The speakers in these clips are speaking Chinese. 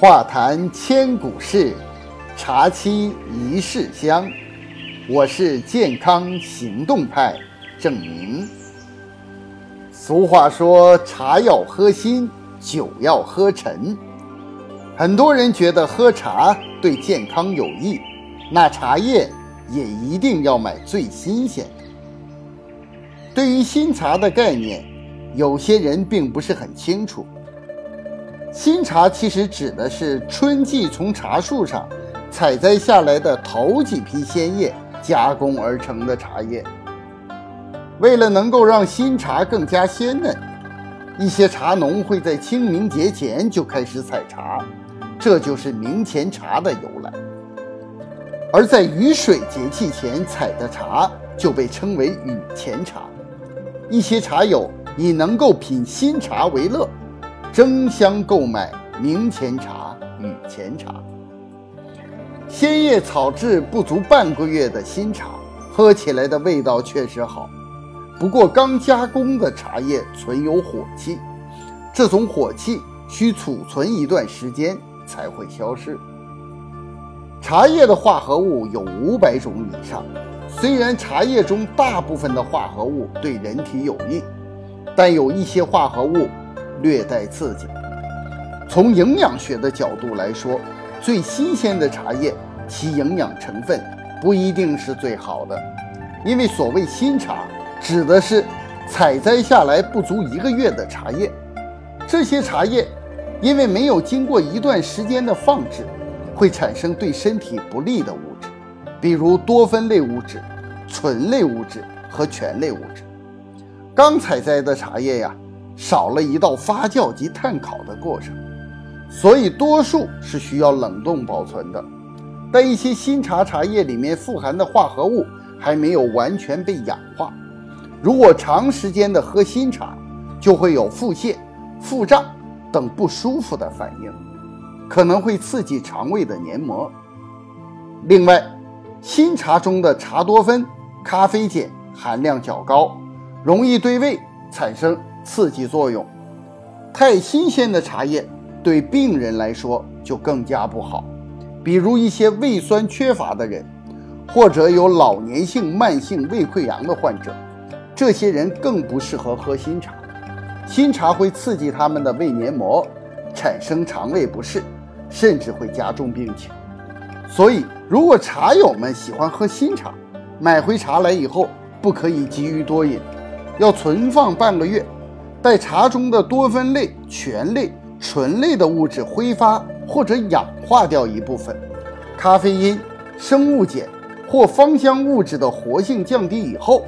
话谈千古事，茶沏一世香。我是健康行动派郑明。俗话说：“茶要喝新，酒要喝陈。”很多人觉得喝茶对健康有益，那茶叶也一定要买最新鲜的。对于新茶的概念，有些人并不是很清楚。新茶其实指的是春季从茶树上采摘下来的头几批鲜叶加工而成的茶叶。为了能够让新茶更加鲜嫩，一些茶农会在清明节前就开始采茶，这就是明前茶的由来。而在雨水节气前采的茶就被称为雨前茶。一些茶友以能够品新茶为乐。争相购买明前茶、与前茶。鲜叶炒制不足半个月的新茶，喝起来的味道确实好。不过刚加工的茶叶存有火气，这种火气需储存一段时间才会消失。茶叶的化合物有五百种以上，虽然茶叶中大部分的化合物对人体有益，但有一些化合物。略带刺激。从营养学的角度来说，最新鲜的茶叶，其营养成分不一定是最好的，因为所谓新茶，指的是采摘下来不足一个月的茶叶。这些茶叶因为没有经过一段时间的放置，会产生对身体不利的物质，比如多酚类物质、醇类物质和醛类物质。刚采摘的茶叶呀。少了一道发酵及炭烤的过程，所以多数是需要冷冻保存的。但一些新茶茶叶里面富含的化合物还没有完全被氧化，如果长时间的喝新茶，就会有腹泻、腹胀等不舒服的反应，可能会刺激肠胃的黏膜。另外，新茶中的茶多酚、咖啡碱含量较高，容易对胃产生。刺激作用，太新鲜的茶叶对病人来说就更加不好。比如一些胃酸缺乏的人，或者有老年性慢性胃溃疡的患者，这些人更不适合喝新茶。新茶会刺激他们的胃黏膜，产生肠胃不适，甚至会加重病情。所以，如果茶友们喜欢喝新茶，买回茶来以后不可以急于多饮，要存放半个月。待茶中的多酚类、醛类、醇类的物质挥发或者氧化掉一部分，咖啡因、生物碱或芳香物质的活性降低以后，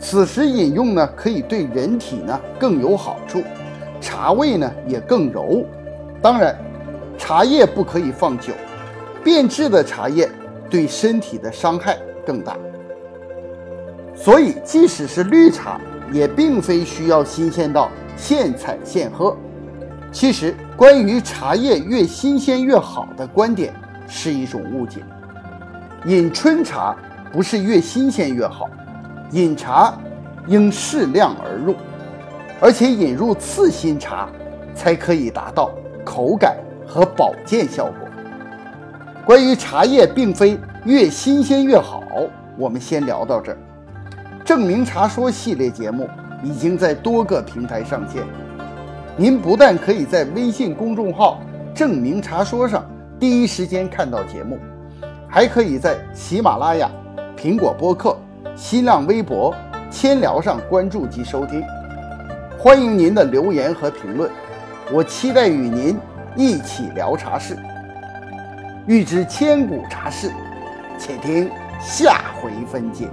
此时饮用呢，可以对人体呢更有好处，茶味呢也更柔。当然，茶叶不可以放久，变质的茶叶对身体的伤害更大。所以，即使是绿茶。也并非需要新鲜到现采现喝。其实，关于茶叶越新鲜越好的观点是一种误解。饮春茶不是越新鲜越好，饮茶应适量而入，而且引入次新茶才可以达到口感和保健效果。关于茶叶并非越新鲜越好，我们先聊到这儿。证明茶说系列节目已经在多个平台上线，您不但可以在微信公众号“证明茶说”上第一时间看到节目，还可以在喜马拉雅、苹果播客、新浪微博、千聊上关注及收听。欢迎您的留言和评论，我期待与您一起聊茶事。欲知千古茶事，且听下回分解。